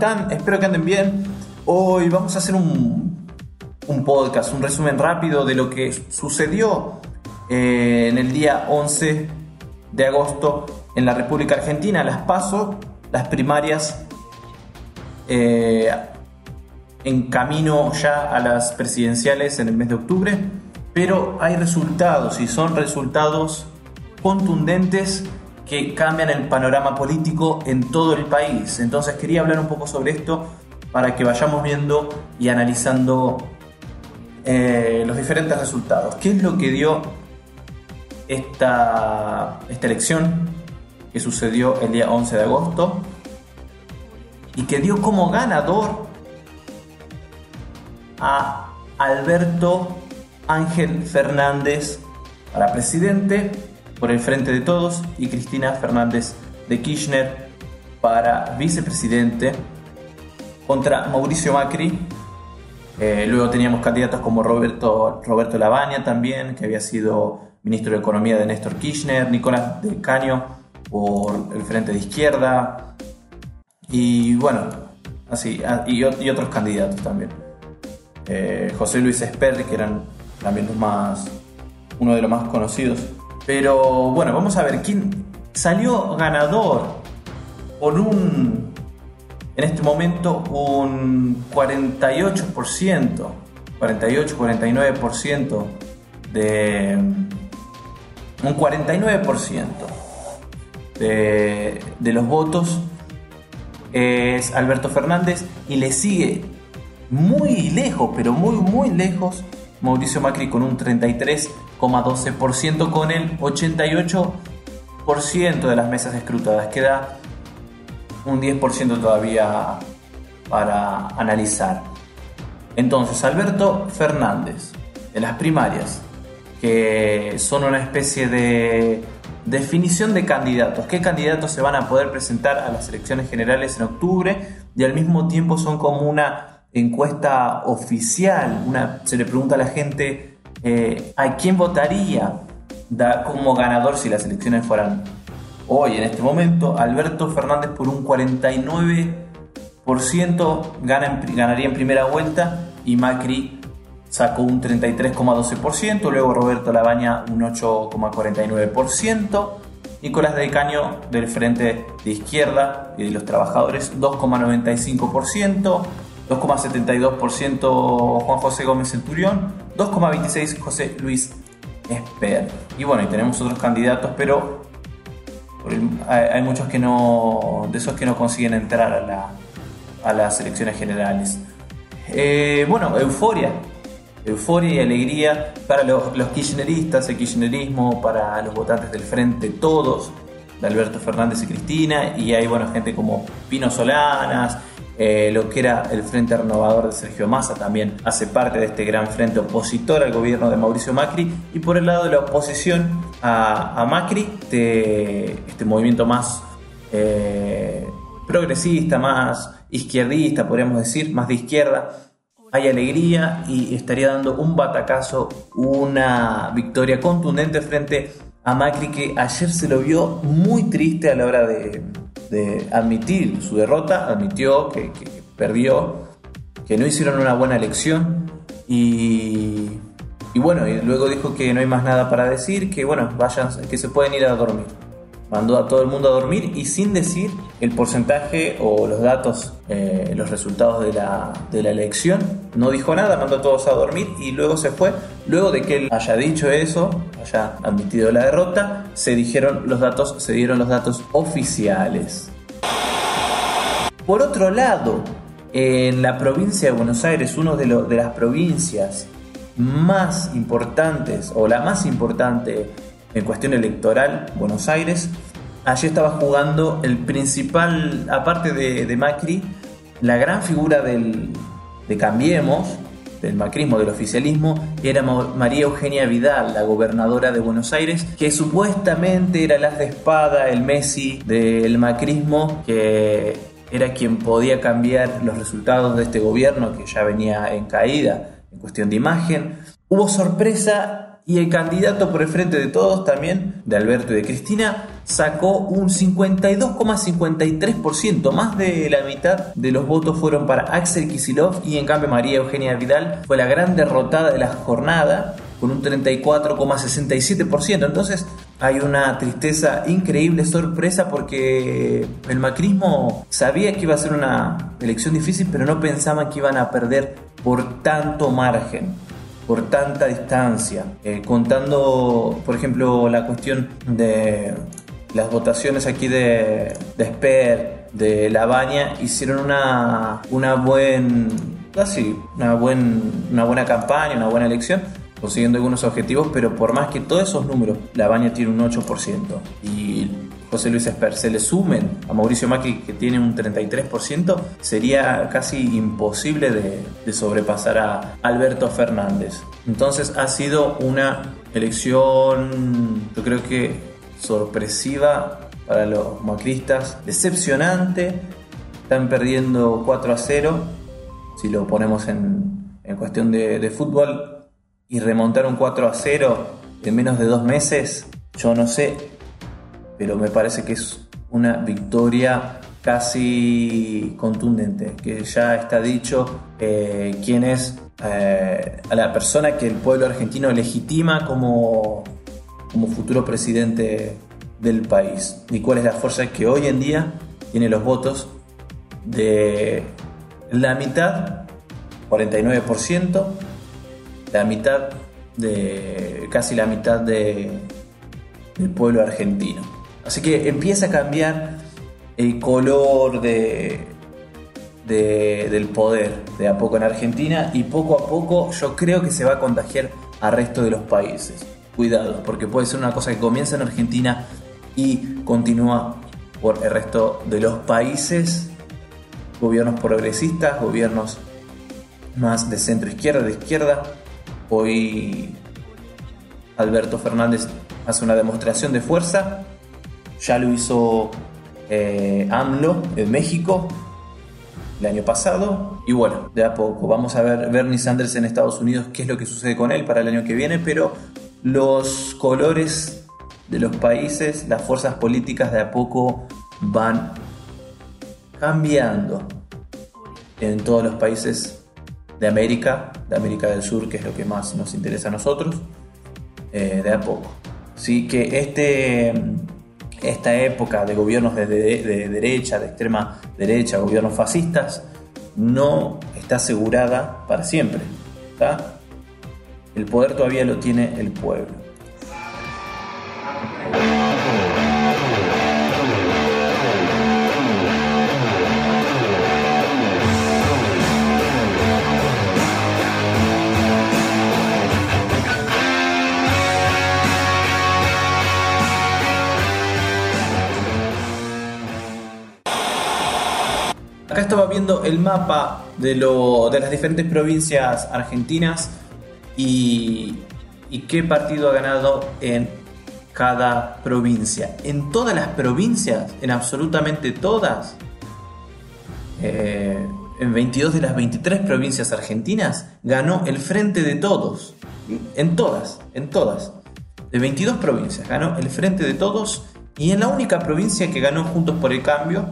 Buena gente, ¿cómo están? Espero que anden bien. Hoy vamos a hacer un, un podcast, un resumen rápido de lo que sucedió eh, en el día 11 de agosto en la República Argentina, las PASO, las primarias eh, en camino ya a las presidenciales en el mes de octubre, pero hay resultados y son resultados contundentes que cambian el panorama político en todo el país. Entonces quería hablar un poco sobre esto para que vayamos viendo y analizando eh, los diferentes resultados. ¿Qué es lo que dio esta, esta elección que sucedió el día 11 de agosto y que dio como ganador a Alberto Ángel Fernández para presidente por el Frente de Todos y Cristina Fernández de Kirchner para vicepresidente contra Mauricio Macri. Eh, luego teníamos candidatos como Roberto, Roberto Lavagna también, que había sido ministro de Economía de Néstor Kirchner, Nicolás del Caño por el Frente de Izquierda y bueno, así, ah, y, otros candidatos también. Eh, José Luis Esperri, que eran también los más, uno de los más conocidos pero bueno, vamos a ver quién salió ganador por un, en este momento, un 48%, 48-49% de... Un 49% de, de los votos es Alberto Fernández y le sigue muy lejos, pero muy, muy lejos, Mauricio Macri con un 33,12% con el 88% de las mesas escrutadas. Queda un 10% todavía para analizar. Entonces, Alberto Fernández, de las primarias, que son una especie de definición de candidatos, qué candidatos se van a poder presentar a las elecciones generales en octubre y al mismo tiempo son como una encuesta oficial, se le pregunta a la gente eh, a quién votaría como ganador si las elecciones fueran hoy, en este momento, Alberto Fernández por un 49% gana ganaría en primera vuelta y Macri sacó un 33,12%, luego Roberto Labaña un 8,49%, Nicolás del Caño del Frente de Izquierda y de los Trabajadores 2,95%, 2,72% Juan José Gómez Centurión, 2,26% José Luis Esper. Y bueno, y tenemos otros candidatos, pero hay muchos que no, de esos que no consiguen entrar a, la, a las elecciones generales. Eh, bueno, euforia. Euforia y alegría para los, los kirchneristas, el kirchnerismo, para los votantes del frente, todos, de Alberto Fernández y Cristina, y hay bueno, gente como Pino Solanas, eh, lo que era el Frente Renovador de Sergio Massa también hace parte de este gran frente opositor al gobierno de Mauricio Macri. Y por el lado de la oposición a, Macri, este, este, movimiento más eh, progresista, más izquierdista, podríamos decir, más de izquierda, hay alegría y estaría dando un batacazo, una victoria contundente frente a Macri que ayer se lo vio muy triste a la hora de, de admitir su derrota, admitió que, perdió, que no hicieron una buena elección. Y, y bueno, y luego dijo que no hay más nada para decir, que bueno, vayan, que se pueden ir a dormir mandó a todo el mundo a dormir y sin decir el porcentaje o los datos, eh, los resultados de la, de la, elección. No dijo nada, mandó a todos a dormir y luego se fue. Luego de que él haya dicho eso, haya admitido la derrota, se dijeron los datos, se dieron los datos oficiales. Por otro lado, en la provincia de Buenos Aires, una de, de las provincias más importantes o la más importante en cuestión electoral, Buenos Aires. Allí estaba jugando el principal, aparte de, Macri, la gran figura del, de Cambiemos, del macrismo, del oficialismo, era María Eugenia Vidal, la gobernadora de Buenos Aires, que supuestamente era la de espada, el Messi del macrismo, que era quien podía cambiar los resultados de este gobierno que ya venía en caída en cuestión de imagen. Hubo sorpresa y el candidato por el frente de todos también, de Alberto y de Cristina, sacó un 52,53%, más de la mitad de los votos fueron para Axel Kisilov y en cambio María Eugenia Vidal fue la gran derrotada de la jornada con un 34,67%. Entonces hay una tristeza increíble, sorpresa, porque el macrismo sabía que iba a ser una elección difícil, pero no pensaban que iban a perder por tanto margen por tanta distancia, eh, contando, por ejemplo, la cuestión de las votaciones aquí de, de Esper, de La Baña, hicieron una, una, buen, casi una, buen, una buena campaña, una buena elección, consiguiendo algunos objetivos, pero por más que todos esos números, La Baña tiene un 8% y José Luis Esper se le sumen a Mauricio Macri que tiene un 33%, sería casi imposible de, sobrepasar a Alberto Fernández. Entonces ha sido una elección, yo creo que sorpresiva para los macristas, decepcionante, están perdiendo 4 a 0, si lo ponemos en, cuestión de, de fútbol, y remontar un 4 a 0 en menos de dos meses, yo no sé pero me parece que es una victoria casi contundente, que ya está dicho eh, quién es eh, a la persona que el pueblo argentino legitima como, como futuro presidente del país y cuál es la fuerza que hoy en día tiene los votos de la mitad, 49%, la mitad de casi la mitad de, del pueblo argentino. Así que empieza a cambiar el color de, del poder de a poco en Argentina y poco a poco yo creo que se va a contagiar al resto de los países. Cuidado, porque puede ser una cosa que comienza en Argentina y continúa por el resto de los países, gobiernos progresistas, gobiernos más de centro izquierda, de izquierda. Hoy Alberto Fernández hace una demostración de fuerza ya lo hizo eh, AMLO en México el año pasado. Y bueno, de a poco. Vamos a ver Bernie Sanders en Estados Unidos, qué es lo que sucede con él para el año que viene. Pero los colores de los países, las fuerzas políticas de a poco van cambiando en todos los países de América, de América del Sur, que es lo que más nos interesa a nosotros, eh, de a poco. Así que este esta época de gobiernos de, derecha, de extrema derecha, gobiernos fascistas, no está asegurada para siempre. El poder todavía lo tiene el pueblo. Viendo el mapa de, lo, de las diferentes provincias argentinas y, qué partido ha ganado en cada provincia. En todas las provincias, en absolutamente todas, eh, en 22 de las 23 provincias argentinas, ganó el Frente de Todos. En todas, en todas. De 22 provincias ganó el Frente de Todos y en la única provincia que ganó Juntos por el Cambio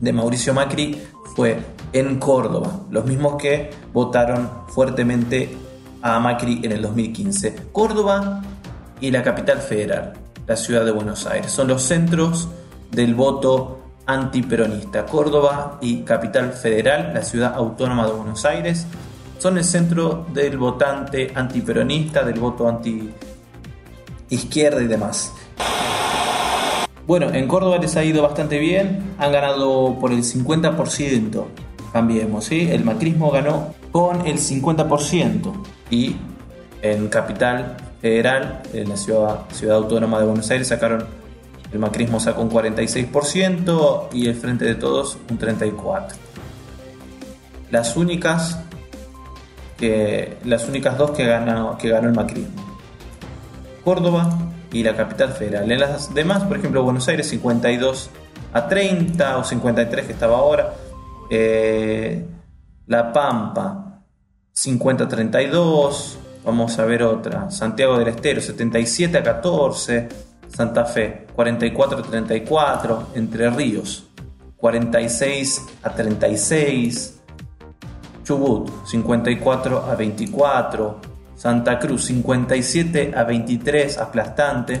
de Mauricio Macri fue en Córdoba, los mismos que votaron fuertemente a Macri en el 2015. Córdoba y la capital federal, la ciudad de Buenos Aires, son los centros del voto antiperonista. Córdoba y capital federal, la ciudad autónoma de Buenos Aires, son el centro del votante antiperonista, del voto anti izquierda y demás. Bueno, en Córdoba les ha ido bastante bien, han ganado por el 50%, cambiemos, ¿sí? El macrismo ganó con el 50% y en Capital Federal, en la ciudad, ciudad autónoma de Buenos Aires, sacaron, el macrismo sacó un 46% y el Frente de Todos un 34%. Las únicas, que, las únicas dos que ganó, que ganó el macrismo. Córdoba y la capital federal. En las demás, por ejemplo, Buenos Aires 52 a 30 o 53 que estaba ahora. Eh, la Pampa 50 a 32, Vamos a ver otra. Santiago del Estero, 77 a 14. Santa Fe, 44 a 34. Entre Ríos, 46 a 36. Chubut, 54 a 24. Santa Cruz, 57 a 23, aplastante.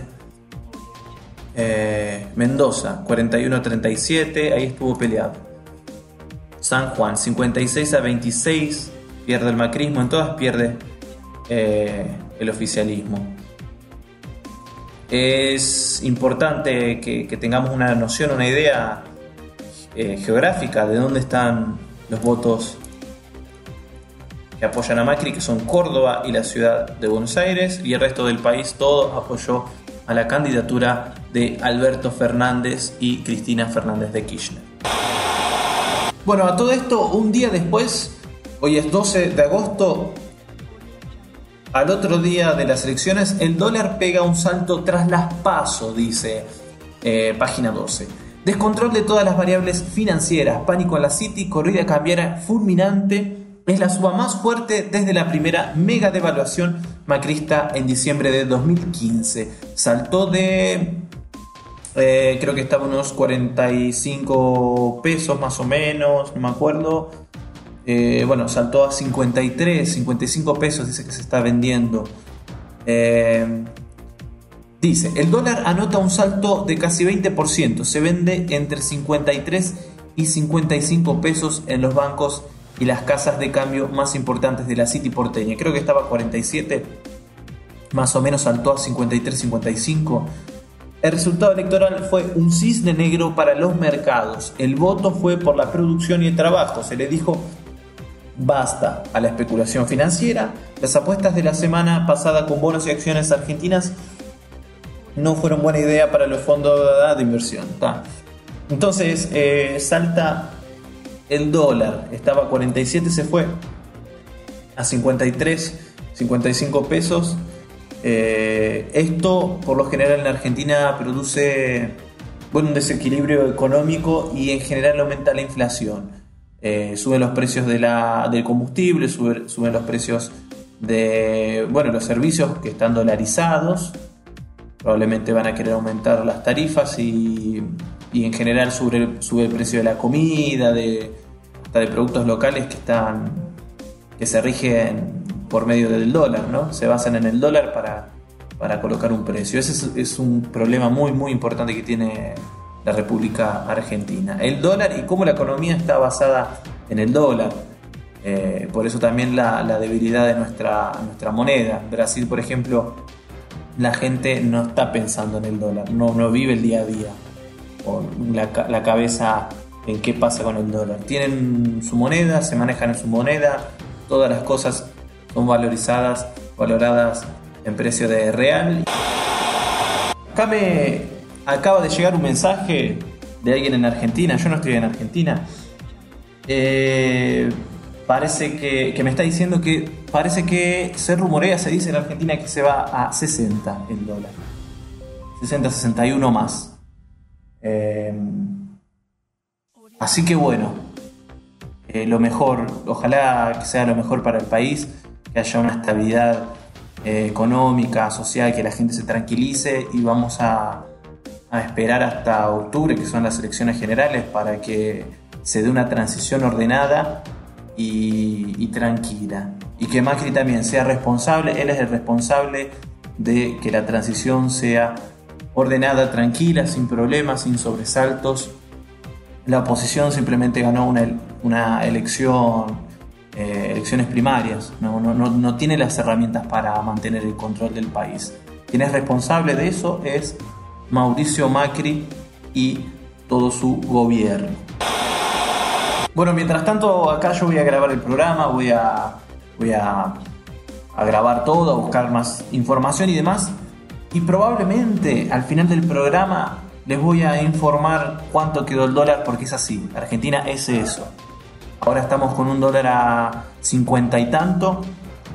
Eh, Mendoza, 41 a 37, ahí estuvo peleado. San Juan, 56 a 26, pierde el macrismo, en todas pierde eh, el oficialismo. Es importante que, tengamos una noción, una idea eh, geográfica de dónde están los votos que apoyan a Macri, que son Córdoba y la ciudad de Buenos Aires, y el resto del país todo apoyó a la candidatura de Alberto Fernández y Cristina Fernández de Kirchner. Bueno, a todo esto, un día después, hoy es 12 de agosto, al otro día de las elecciones, el dólar pega un salto tras las pasos, dice eh, página 12. Descontrol de todas las variables financieras, pánico en la City, corrida cambiaria fulminante. Es la suba más fuerte desde la primera mega devaluación macrista en diciembre de 2015. Saltó de eh, creo que estaba unos 45 pesos más o menos, no me acuerdo, eh, bueno, saltó a 53, 55 pesos, dice que se está vendiendo. Eh, dice, el dólar anota un salto de casi 20%, se vende entre 53 y 55 pesos en los bancos y las casas de cambio más importantes de la City porteña. Creo que estaba a 47, más o menos saltó a 53, 55. El resultado electoral fue un cisne negro para los mercados. El voto fue por la producción y el trabajo. Se le dijo Basta a la especulación financiera. Las apuestas de la semana pasada con bonos y acciones argentinas no fueron buena idea para los fondos de inversión. Entonces eh, salta el dólar, estaba a 47, se fue a 53, 55 pesos. Eh, esto por lo general en Argentina produce bueno, un desequilibrio económico y en general aumenta la inflación. Eh, suben los precios de la, del combustible, suben, los precios de bueno, los servicios que están dolarizados, probablemente van a querer aumentar las tarifas y, en general sube, sube, el precio de la comida, de, de productos locales que están que se rigen por medio del dólar, ¿no? Se basan en el dólar para, para colocar un precio. Ese es, un problema muy muy importante que tiene la República Argentina. El dólar y cómo la economía está basada en el dólar. Eh, por eso también la, debilidad de nuestra, nuestra moneda. Brasil, por ejemplo, la gente no está pensando en el dólar, no, no vive el día a día la, cabeza en qué pasa con el dólar. Tienen su moneda, se manejan en su moneda, todas las cosas son valorizadas, valoradas en precio de real. Acá me, acaba de llegar un mensaje de alguien en Argentina, yo no estoy en Argentina, eh, parece que, me está diciendo que parece que se rumorea, se dice en Argentina que se va a 60 el dólar. 60, 61 más. Eh, así que bueno, eh, lo mejor, ojalá que sea lo mejor para el país, que haya una estabilidad económica, social, que la gente se tranquilice y vamos a, a esperar hasta octubre, que son las elecciones generales, para que se dé una transición ordenada y, tranquila. Y que Macri también sea responsable, él es el responsable de que la transición sea ordenada, tranquila, sin problemas, sin sobresaltos. La oposición simplemente ganó una, una elección, eh, elecciones primarias, no, no, no tiene las herramientas para mantener el control del país. Quien es responsable de eso es Mauricio Macri y todo su gobierno. Bueno, mientras tanto acá yo voy a grabar el programa, voy a, voy a, a grabar todo, a buscar más información y demás. Y probablemente al final del programa les voy a informar cuánto quedó el dólar porque es así. Argentina es eso. Ahora estamos con un dólar a 50 y tanto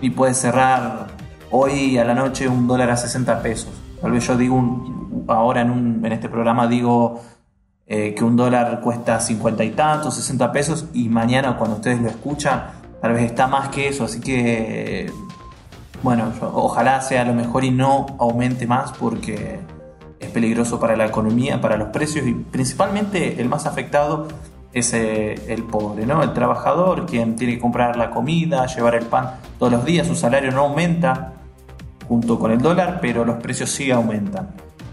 y puede cerrar hoy a la noche un dólar a 60 pesos. Tal vez yo digo un, ahora en, este programa digo eh, que un dólar cuesta 50 y tantos, 60 pesos, y mañana cuando ustedes lo escuchan, tal vez está más que eso, así que bueno, ojalá sea lo mejor y no aumente más porque es peligroso para la economía, para los precios y principalmente el más afectado es eh, el pobre, ¿no? El trabajador, quien tiene que comprar la comida, llevar el pan todos los días, su salario no aumenta junto con el dólar, pero los precios sí aumentan.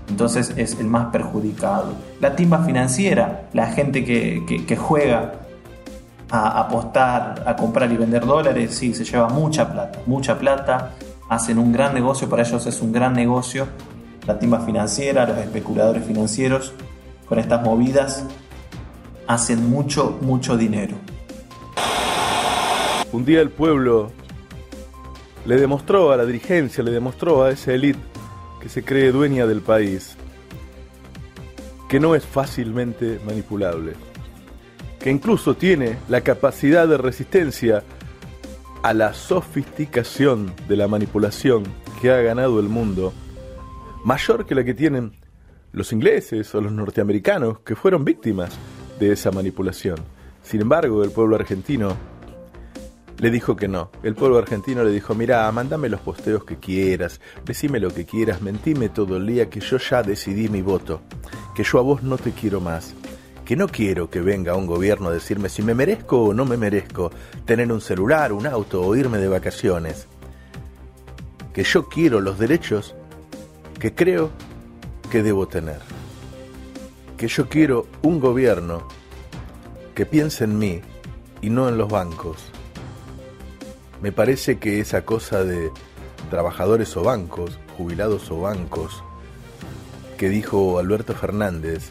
Entonces es el más perjudicado. La timba financiera, la gente que, juega a apostar, a comprar y vender dólares, sí, se lleva mucha plata, mucha plata, hacen un gran negocio, para ellos es un gran negocio. La timba financiera, los especuladores financieros, con estas movidas hacen mucho, mucho dinero. Un día el pueblo le demostró a la dirigencia, le demostró a esa élite que se cree dueña del país, que no es fácilmente manipulable, que incluso tiene la capacidad de resistencia a la sofisticación de la manipulación que ha ganado el mundo, mayor que la que tienen los ingleses o los norteamericanos que fueron víctimas de esa manipulación. Sin embargo, el pueblo argentino le dijo que no. El pueblo argentino le dijo, mira, mándame los posteos que quieras, decime lo que quieras, mentime todo el día que yo ya decidí mi voto, que yo a vos no te quiero más, que no quiero que venga un gobierno a decirme si me merezco o no me merezco tener un celular, un auto o irme de vacaciones, que yo quiero los derechos que creo que debo tener, que yo quiero un gobierno que piense en mí y no en los bancos. Me parece que esa cosa de trabajadores o bancos, jubilados o bancos, que dijo Alberto Fernández,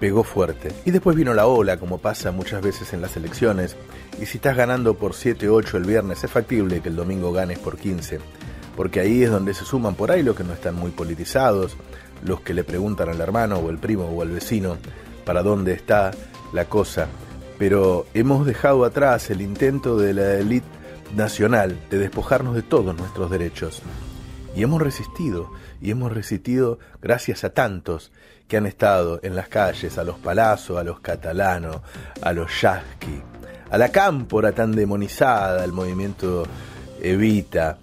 pegó fuerte. Y después vino la ola, como pasa muchas veces en las elecciones. Y si estás ganando por 7, 8 el viernes, es factible que el domingo ganes por 15. Porque ahí es donde se suman por ahí los que no están muy politizados, los que le preguntan al hermano o el primo o al vecino para dónde está la cosa pero hemos dejado atrás el intento de la élite nacional de despojarnos de todos nuestros derechos. Y hemos resistido, y hemos resistido gracias a tantos que han estado en las calles, a los palazos, a los catalanos, a los yasqui, a la cámpora tan demonizada, al movimiento Evita,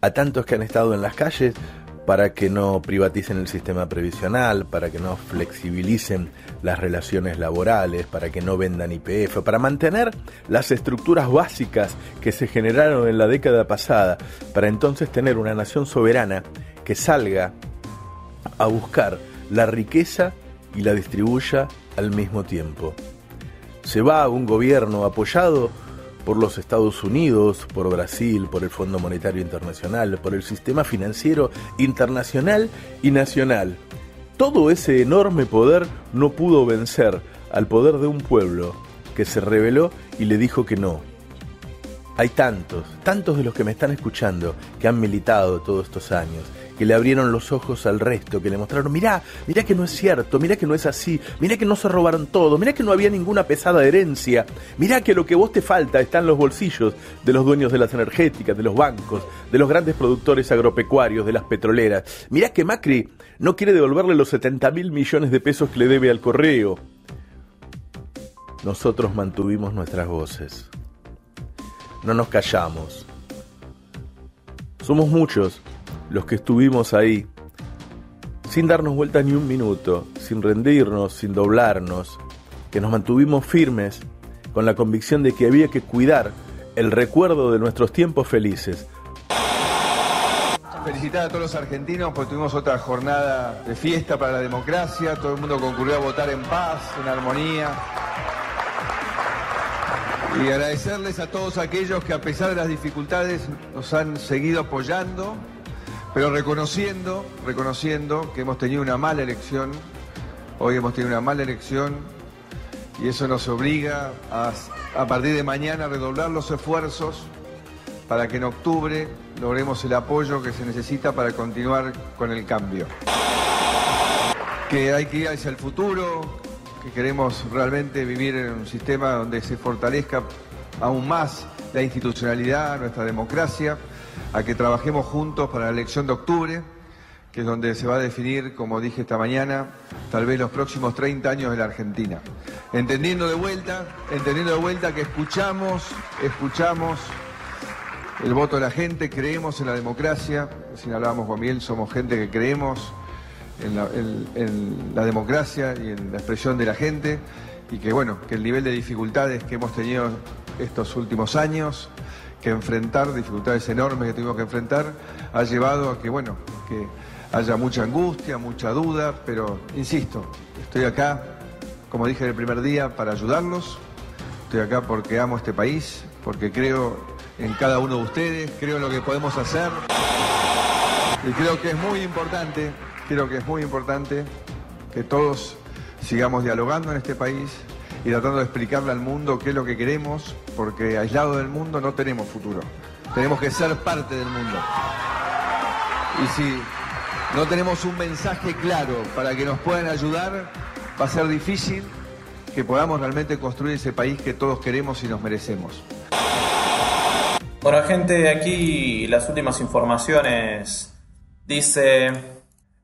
a tantos que han estado en las calles para que no privaticen el sistema previsional, para que no flexibilicen las relaciones laborales, para que no vendan IPF, para mantener las estructuras básicas que se generaron en la década pasada, para entonces tener una nación soberana que salga a buscar la riqueza y la distribuya al mismo tiempo. Se va a un gobierno apoyado por los Estados Unidos, por Brasil, por el Fondo Monetario Internacional, por el sistema financiero internacional y nacional. Todo ese enorme poder no pudo vencer al poder de un pueblo que se rebeló y le dijo que no. Hay tantos, tantos de los que me están escuchando que han militado todos estos años, que le abrieron los ojos al resto, que le mostraron, mirá, mirá que no es cierto, mirá que no es así, mirá que no se robaron todo, mirá que no había ninguna pesada herencia, mirá que lo que vos te falta está en los bolsillos de los dueños de las energéticas, de los bancos, de los grandes productores agropecuarios, de las petroleras. Mirá que Macri no quiere devolverle los 70 mil millones de pesos que le debe al correo. Nosotros mantuvimos nuestras voces. No nos callamos. Somos muchos los que estuvimos ahí, sin darnos vuelta ni un minuto, sin rendirnos, sin doblarnos, que nos mantuvimos firmes con la convicción de que había que cuidar el recuerdo de nuestros tiempos felices. Felicitar a todos los argentinos porque tuvimos otra jornada de fiesta para la democracia, todo el mundo concurrió a votar en paz, en armonía. Y agradecerles a todos aquellos que a pesar de las dificultades nos han seguido apoyando pero reconociendo, reconociendo que hemos tenido una mala elección, hoy hemos tenido una mala elección y eso nos obliga a, a partir de mañana a redoblar los esfuerzos para que en octubre logremos el apoyo que se necesita para continuar con el cambio. Que hay que ir hacia el futuro, que queremos realmente vivir en un sistema donde se fortalezca aún más la institucionalidad, nuestra democracia a que trabajemos juntos para la elección de octubre, que es donde se va a definir, como dije esta mañana, tal vez los próximos 30 años de la Argentina. Entendiendo de vuelta, entendiendo de vuelta que escuchamos, escuchamos el voto de la gente, creemos en la democracia, si hablábamos con bien, somos gente que creemos en la, en la democracia y en la expresión de la gente y que bueno, que el nivel de dificultades que hemos tenido estos últimos años, que enfrentar, dificultades enormes que tuvimos que enfrentar, ha llevado a que bueno, que haya mucha angustia, mucha duda, pero insisto, estoy acá, como dije el primer día, para ayudarlos, estoy acá porque amo este país, porque creo en cada uno de ustedes, creo en lo que podemos hacer. Y creo que es muy importante, creo que es muy importante que todos sigamos dialogando en este país y tratando de explicarle al mundo qué es lo que queremos, porque aislado del mundo no tenemos futuro. Tenemos que ser parte del mundo. Y si no tenemos un mensaje claro para que nos puedan ayudar, va a ser difícil que podamos realmente construir ese país que todos queremos y nos merecemos. Bueno, gente, aquí las últimas informaciones. Dice,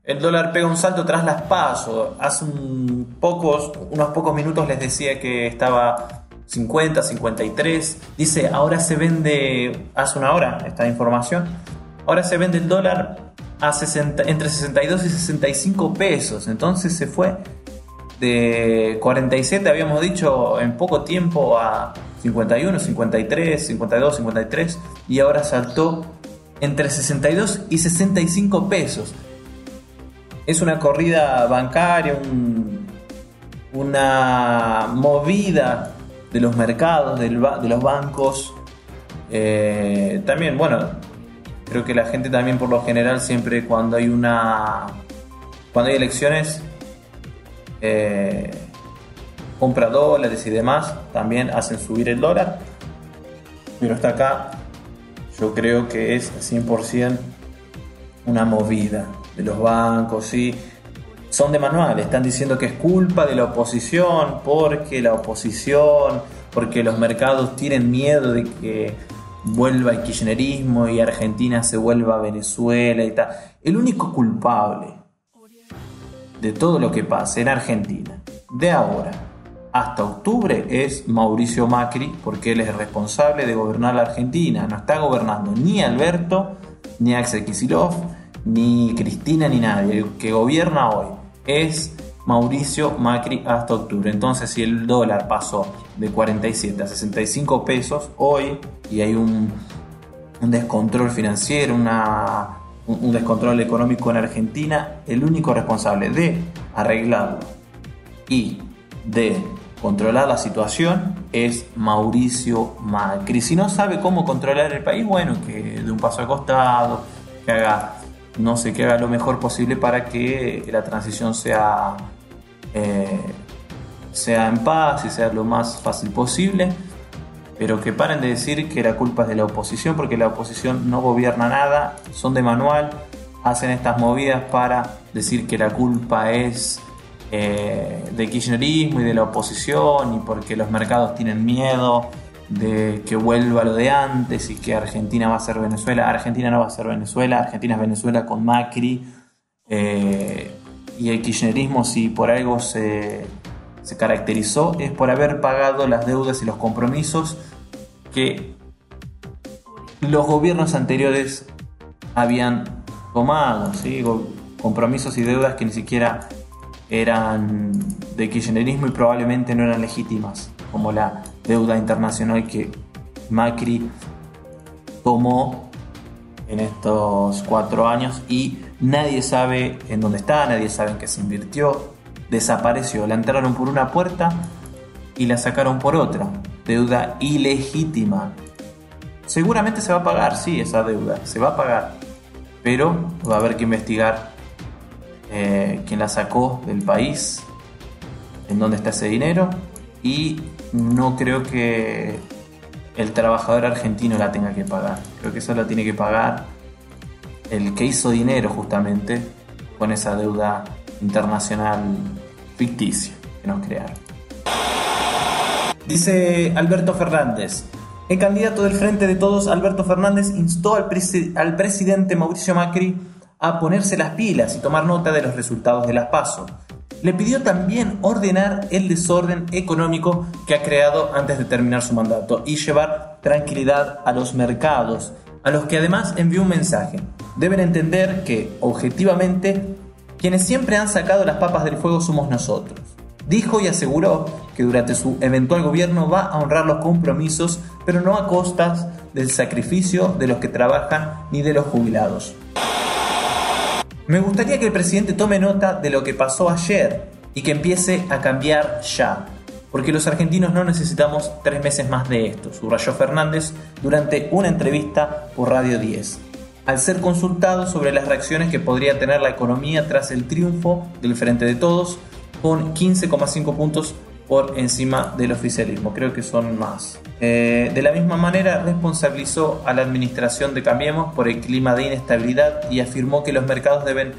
el dólar pega un salto tras las pasos. Hace unos pocos minutos les decía que estaba 50, 53. Dice, ahora se vende, hace una hora esta información, ahora se vende el dólar a 60, entre 62 y 65 pesos. Entonces se fue de 47, habíamos dicho, en poco tiempo a 51, 53, 52, 53 y ahora saltó entre 62 y 65 pesos es una corrida bancaria, una movida de los mercados, de los bancos. Eh, también, bueno, creo que la gente también por lo general siempre cuando hay una cuando hay elecciones eh, compra dólares y demás también hacen subir el dólar pero hasta acá yo creo que es 100% una movida de los bancos, ¿sí? son de manual, están diciendo que es culpa de la oposición, porque la oposición, porque los mercados tienen miedo de que vuelva el kirchnerismo y Argentina se vuelva Venezuela y tal. El único culpable de todo lo que pasa en Argentina, de ahora hasta octubre, es Mauricio Macri, porque él es responsable de gobernar la Argentina. No está gobernando ni Alberto, ni Axel Kicillof, ni Cristina ni nadie. El que gobierna hoy es Mauricio Macri hasta octubre. Entonces, si el dólar pasó de 47 a 65 pesos hoy y hay un, descontrol financiero, una, un, descontrol económico en Argentina, el único responsable de arreglarlo y de controlar la situación es Mauricio Macri. Si no sabe cómo controlar el país, bueno, que de un paso al costado, que haga no sé, que haga lo mejor posible para que la transición sea, eh, sea en paz y sea lo más fácil posible, pero que paren de decir que la culpa es de la oposición, porque la oposición no gobierna nada, son de manual, hacen estas movidas para decir que la culpa es eh, de kirchnerismo y de la oposición y porque los mercados tienen miedo de que vuelva lo de antes y que Argentina va a ser Venezuela. Argentina no va a ser Venezuela, Argentina es Venezuela con Macri. Eh, y el kirchnerismo, si por algo se, se caracterizó, es por haber pagado las deudas y los compromisos que los gobiernos anteriores habían tomado, ¿sí? compromisos y deudas que ni siquiera eran de kirchnerismo y probablemente no eran legítimas, como la deuda internacional que Macri tomó en estos cuatro años y nadie sabe en dónde está, nadie sabe en qué se invirtió, desapareció, la entraron por una puerta y la sacaron por otra, deuda ilegítima. Seguramente se va a pagar, sí, esa deuda, se va a pagar, pero va a haber que investigar eh, quién la sacó del país, en dónde está ese dinero y no creo que el trabajador argentino la tenga que pagar. Creo que eso la tiene que pagar el que hizo dinero justamente con esa deuda internacional ficticia que nos crearon. Dice Alberto Fernández. El candidato del Frente de Todos, Alberto Fernández, instó al, al presidente Mauricio Macri a ponerse las pilas y tomar nota de los resultados de las PASO le pidió también ordenar el desorden económico que ha creado antes de terminar su mandato y llevar tranquilidad a los mercados. a los que además envió un mensaje. Deben entender que, objetivamente, quienes siempre han sacado las papas del fuego somos nosotros. Dijo y aseguró que durante su eventual gobierno va a honrar los compromisos, pero no a costas del sacrificio de los que trabajan ni de los jubilados. Me gustaría que el presidente tome nota de lo que pasó ayer y que empiece a cambiar ya, porque los argentinos no necesitamos tres meses más de esto, subrayó Fernández durante una entrevista por Radio 10, al ser consultado sobre las reacciones que podría tener la economía tras el triunfo del Frente de Todos, con 15,5 puntos por encima del oficialismo, creo que son más. Eh, de la misma manera, responsabilizó a la administración de Cambiemos por el clima de inestabilidad y afirmó que los mercados deben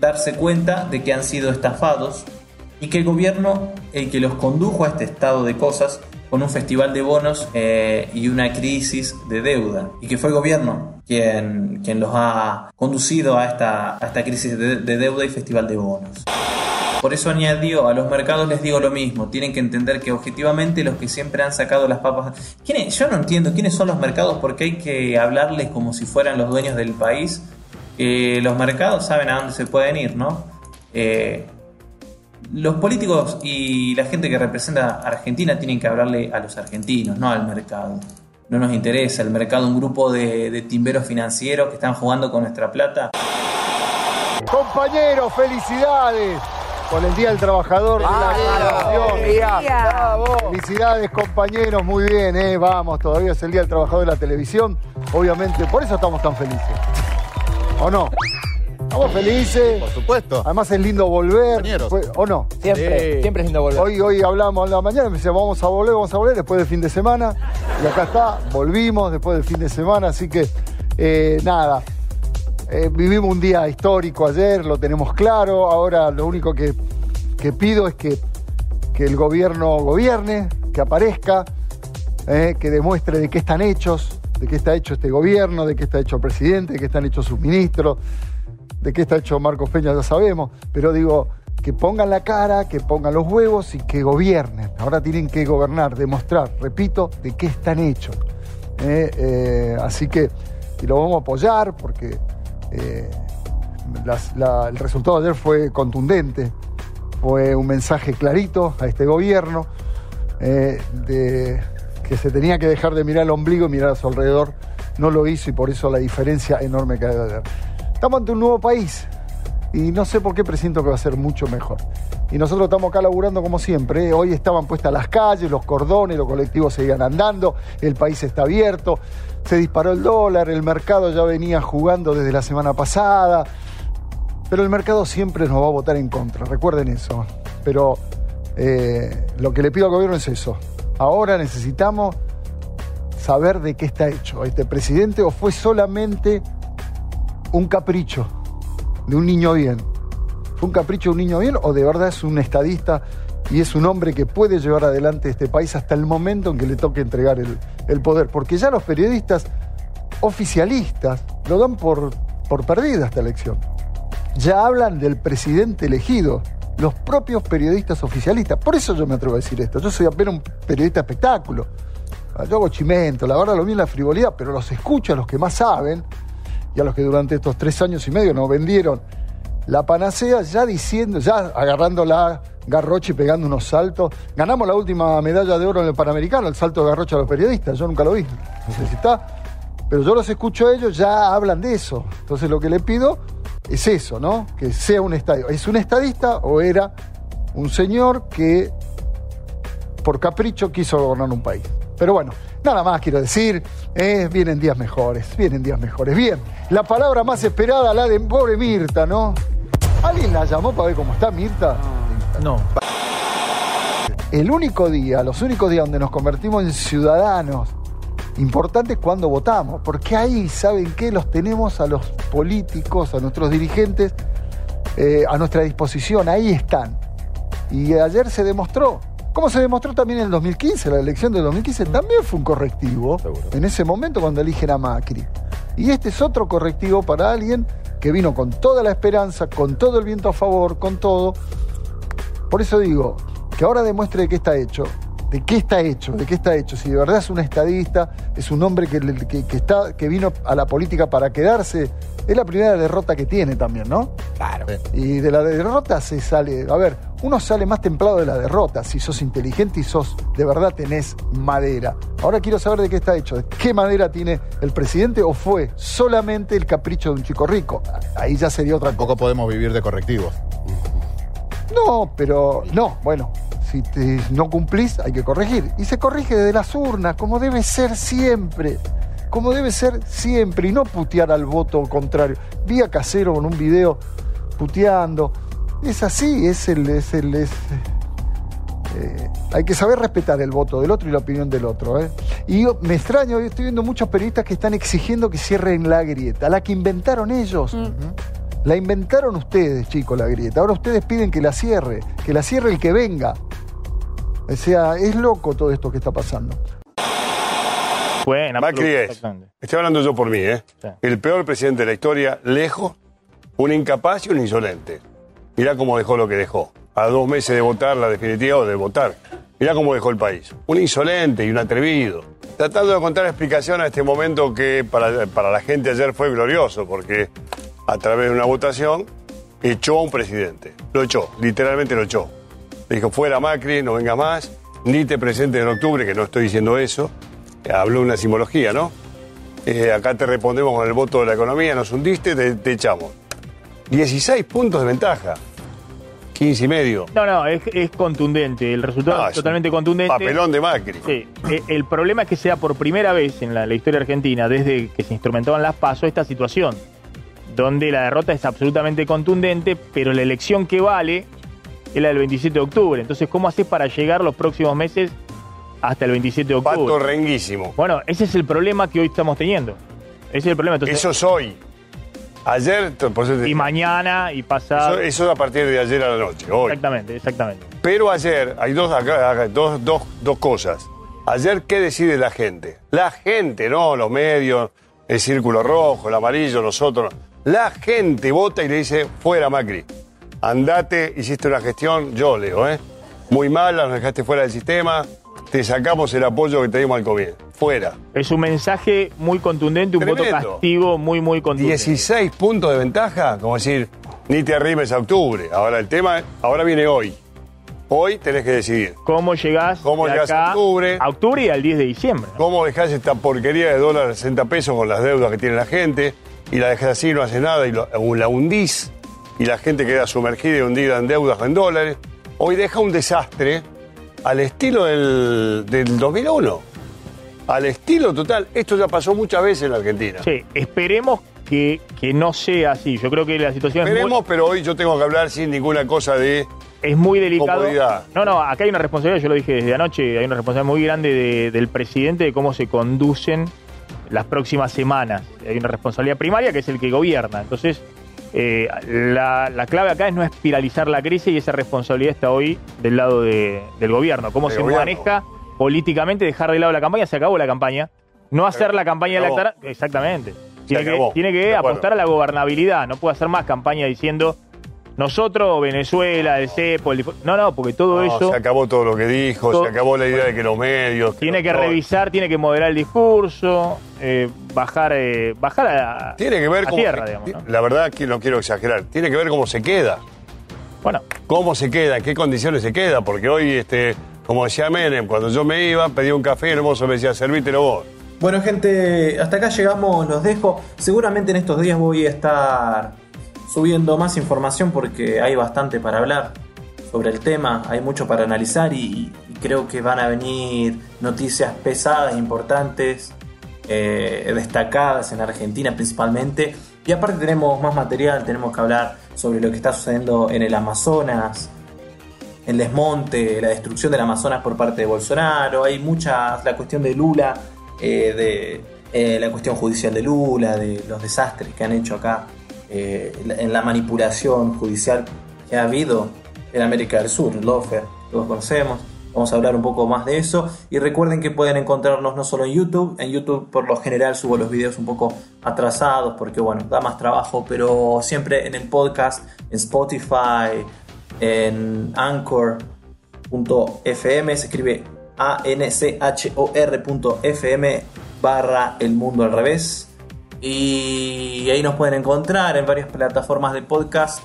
darse cuenta de que han sido estafados y que el gobierno, el que los condujo a este estado de cosas, con un festival de bonos eh, y una crisis de deuda. Y que fue el gobierno quien, quien los ha conducido a esta, crisis de deuda y festival de bonos. Por eso añadió, a los mercados les digo lo mismo, tienen que entender que objetivamente los que siempre han sacado las papas... ¿Quiénes? Yo no entiendo quiénes son los mercados porque hay que hablarles como si fueran los dueños del país. los mercados saben a dónde se pueden ir, ¿no? Eh, los políticos y la gente que representa a Argentina tienen que hablarle a los argentinos, no al mercado. No nos interesa el mercado, un grupo de, timberos financieros que están jugando con nuestra plata. Compañeros, felicidades por el Día del Trabajador Felicidades compañeros, muy bien, eh, vamos, todavía es el Día del Trabajador de la televisión, obviamente, por eso estamos tan felices. ¿O no? Estamos felices. Por supuesto. Además es lindo volver. ¿O no? Siempre, siempre es lindo volver. Hoy, hoy hablamos a la mañana, me dice, vamos a volver, vamos a volver después del fin de semana. Y acá está, volvimos después del fin de semana, así que eh, nada. Eh, vivimos un día histórico ayer, lo tenemos claro. Ahora lo único que, pido es que, que, el gobierno gobierne, que aparezca, eh, que demuestre de qué están hechos, de qué está hecho este gobierno, de qué está hecho el presidente, de qué están hechos sus ministros de qué está hecho Marcos Peña ya sabemos, pero digo, que pongan la cara, que pongan los huevos y que gobiernen. Ahora tienen que gobernar, demostrar, repito, de qué están hechos. Eh, así que, y lo vamos a apoyar porque eh, el resultado de ayer fue contundente, fue un mensaje clarito a este gobierno de que se tenía que dejar de mirar el ombligo y mirar a su alrededor. No lo hizo y por eso la diferencia enorme que hay de ayer. Estamos ante un nuevo país y no sé por qué presiento que va a ser mucho mejor. Y nosotros estamos acá laburando como siempre. ¿eh? Hoy estaban puestas las calles, los cordones, los colectivos seguían andando, el país está abierto, se disparó el dólar, el mercado ya venía jugando desde la semana pasada. Pero el mercado siempre nos va a votar en contra, recuerden eso. Pero eh, lo que le pido al gobierno es eso. Ahora necesitamos saber de qué está hecho este presidente o fue solamente un capricho de un niño bien. ¿Fue un capricho de un niño bien o de verdad es un estadista y es un hombre que puede llevar adelante este país hasta el momento en que le toque entregar el, poder? Porque ya los periodistas oficialistas lo dan por, por perdida esta elección. Ya hablan del presidente elegido, los propios periodistas oficialistas. Por eso yo me atrevo a decir esto. Yo soy apenas un periodista espectáculo. Yo hago chimento, la verdad lo mío es la frivolidad, pero los escucho a los que más saben y a los que durante estos tres años y medio nos vendieron la panacea, ya diciendo, ya agarrando la garrocha y pegando unos saltos. Ganamos la última medalla de oro en el Panamericano, el salto de garrocha a los periodistas, yo nunca lo vi, no sé si está, pero yo los escucho a ellos, ya hablan de eso. Entonces lo que le pido es eso, ¿no? Que sea un estadio. ¿Es un estadista o era un señor que por capricho quiso gobernar un país? Pero bueno, nada más quiero decir, eh, vienen días mejores, vienen días mejores. Bien, la palabra más esperada, la de pobre Mirta, ¿no? ¿Alguien la llamó para ver cómo está Mirta? No. El único día, los únicos días donde nos convertimos en ciudadanos importantes cuando votamos, porque ahí, ¿saben qué? Los tenemos a los políticos, a nuestros dirigentes, eh, a nuestra disposición, ahí están. Y ayer se demostró, como se demostró también en el 2015, la elección del 2015 también fue un correctivo en ese momento cuando eligen a Macri. Y este es otro correctivo para alguien que vino con toda la esperanza, con todo el viento a favor, con todo. Por eso digo, que ahora demuestre que está hecho ¿De qué está hecho? ¿De qué está hecho? Si de verdad es un estadista, es un hombre que, que- que está, que vino a la política para quedarse, es la primera derrota que tiene también, ¿no? Claro. Y de la derrota se sale. A ver, uno sale más templado de la derrota si sos inteligente y sos, de verdad tenés madera. Ahora quiero saber de qué está hecho. ¿De qué madera tiene el presidente o fue solamente el capricho de un chico rico? Ahí ya sería otra cosa. Tampoco podemos vivir de correctivos. No, pero no, bueno, si te- no cumplís hay que corregir. Y se corrige desde las urnas, como debe ser siempre. Como debe ser siempre, y no putear al voto contrario. Vi a Casero con un video puteando. Es así, es el. Es el es, eh, hay que saber respetar el voto del otro y la opinión del otro. ¿eh? Y yo, me extraño, yo estoy viendo muchos periodistas que están exigiendo que cierren la grieta, la que inventaron ellos. La inventaron ustedes, chicos, la grieta. Ahora ustedes piden que la cierre, que la cierre el que venga. O sea, es loco todo esto que está pasando. Bueno, Macri es, estoy hablando yo por mí, ¿eh? Sí. el peor presidente de la historia, lejos, un incapaz y un insolente. Mirá cómo dejó lo que dejó. A dos meses de votar la definitiva o de votar. Mirá cómo dejó el país. Un insolente y un atrevido. Tratando de encontrar explicación a este momento que para, para la gente ayer fue glorioso, porque a través de una votación echó a un presidente. Lo echó, literalmente lo echó. Le dijo, fuera Macri, no venga más, ni te presentes en octubre, que no estoy diciendo eso. Habló una simbología, ¿no? Eh, acá te respondemos con el voto de la economía, nos hundiste, te, te echamos. 16 puntos de ventaja. 15 y medio. No, no, es, es contundente. El resultado No, es totalmente contundente. Papelón de Macri. Sí, eh, el problema es que sea por primera vez en la, la historia argentina, desde que se instrumentaban las pasos, esta situación, donde la derrota es absolutamente contundente, pero la elección que vale es la del 27 de octubre. Entonces, ¿cómo haces para llegar los próximos meses hasta el 27 de octubre? Pato renguísimo. Bueno, ese es el problema que hoy estamos teniendo. Ese es el problema. Entonces, Eso es hoy. Ayer, por eso te- y mañana y pasado. eso, eso es a partir de ayer a la noche, hoy. Exactamente, exactamente. Pero ayer hay dos, acá- acá, dos, dos, dos cosas. Ayer, ¿qué decide la gente? La gente, no los medios, el círculo rojo, el amarillo, nosotros. La gente vota y le dice, fuera Macri. Andate, hiciste una gestión, yo leo, ¿eh? Muy mala, nos dejaste fuera del sistema, te sacamos el apoyo que teníamos al comienzo. Fuera. Es un mensaje muy contundente, un voto Tremendo. castigo muy, muy contundente. 16 puntos de ventaja, como decir, ni te arrimes a octubre. Ahora el tema, ahora viene hoy. Hoy tenés que decidir. ¿Cómo llegás, ¿Cómo de llegás a octubre? A octubre y al 10 de diciembre. ¿Cómo dejás esta porquería de dólar a 60 pesos con las deudas que tiene la gente? Y la dejás así, no hace nada, y lo- la hundís, y la gente queda sumergida y hundida en deudas o en dólares. Hoy deja un desastre al estilo del, del 2001. Al estilo total. Esto ya pasó muchas veces en la Argentina. Sí, esperemos que, que no sea así. Yo creo que la situación es muy, pero hoy yo tengo que hablar sin ninguna cosa de... es muy delicado. Comodidad. No, no, acá hay una responsabilidad, yo lo dije desde anoche, hay una responsabilidad muy grande de- del presidente de cómo se conducen las próximas semanas. Hay una responsabilidad primaria que es el que gobierna. Entonces, eh, la, la clave acá es no espiralizar la crisis y esa responsabilidad está hoy del lado de- del gobierno. Cómo se gobierno. maneja políticamente, dejar de lado la campaña, se acabó la campaña. No hacer la campaña electoral. Exactamente. Tiene que, tiene que apostar a la gobernabilidad. No puede hacer más campaña diciendo nosotros, Venezuela, el CEPO, el No, no, porque todo No, eso se acabó todo lo que dijo, Todo- se acabó la idea de que los medios... tiene que revisar, tiene que moderar el discurso, eh, bajar, eh, bajar a, Tiene que ver a cómo... tierra, digamos. ¿no? La verdad que no quiero exagerar. Tiene que ver cómo se queda. Bueno, cómo se queda, en qué condiciones se queda, porque hoy, este, como decía Menem, cuando yo me iba, pedía un café y el mozo me decía, servítelo vos. Bueno, gente, hasta acá llegamos, los dejo. Seguramente en estos días voy a estar subiendo más información porque hay bastante para hablar sobre el tema, hay mucho para analizar y, creo que van a venir noticias pesadas, importantes, eh, destacadas en Argentina principalmente. Y aparte tenemos más material, tenemos que hablar sobre lo que está sucediendo en el Amazonas, el desmonte, la destrucción del Amazonas por parte de Bolsonaro, hay mucha, la cuestión de Lula, eh, de eh, la cuestión judicial de Lula, de los desastres que han hecho acá, eh, en la manipulación judicial que ha habido en América del Sur, Lofer, todos conocemos. Vamos a hablar un poco más de eso. Y recuerden que pueden encontrarnos no solo en YouTube. En YouTube por lo general subo los videos un poco atrasados porque bueno, da más trabajo. Pero siempre en el podcast, en Spotify, en Anchor.fm, se escribe anchor.fm barra el mundo al revés. Y ahí nos pueden encontrar en varias plataformas de podcast.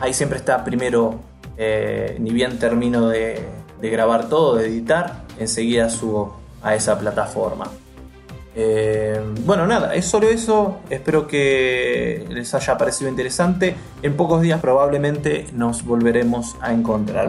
Ahí siempre está primero, eh, ni bien termino de, grabar todo, de editar, enseguida subo a esa plataforma. Eh, bueno, nada, es solo eso. Espero que les haya parecido interesante. En pocos días probablemente nos volveremos a encontrar.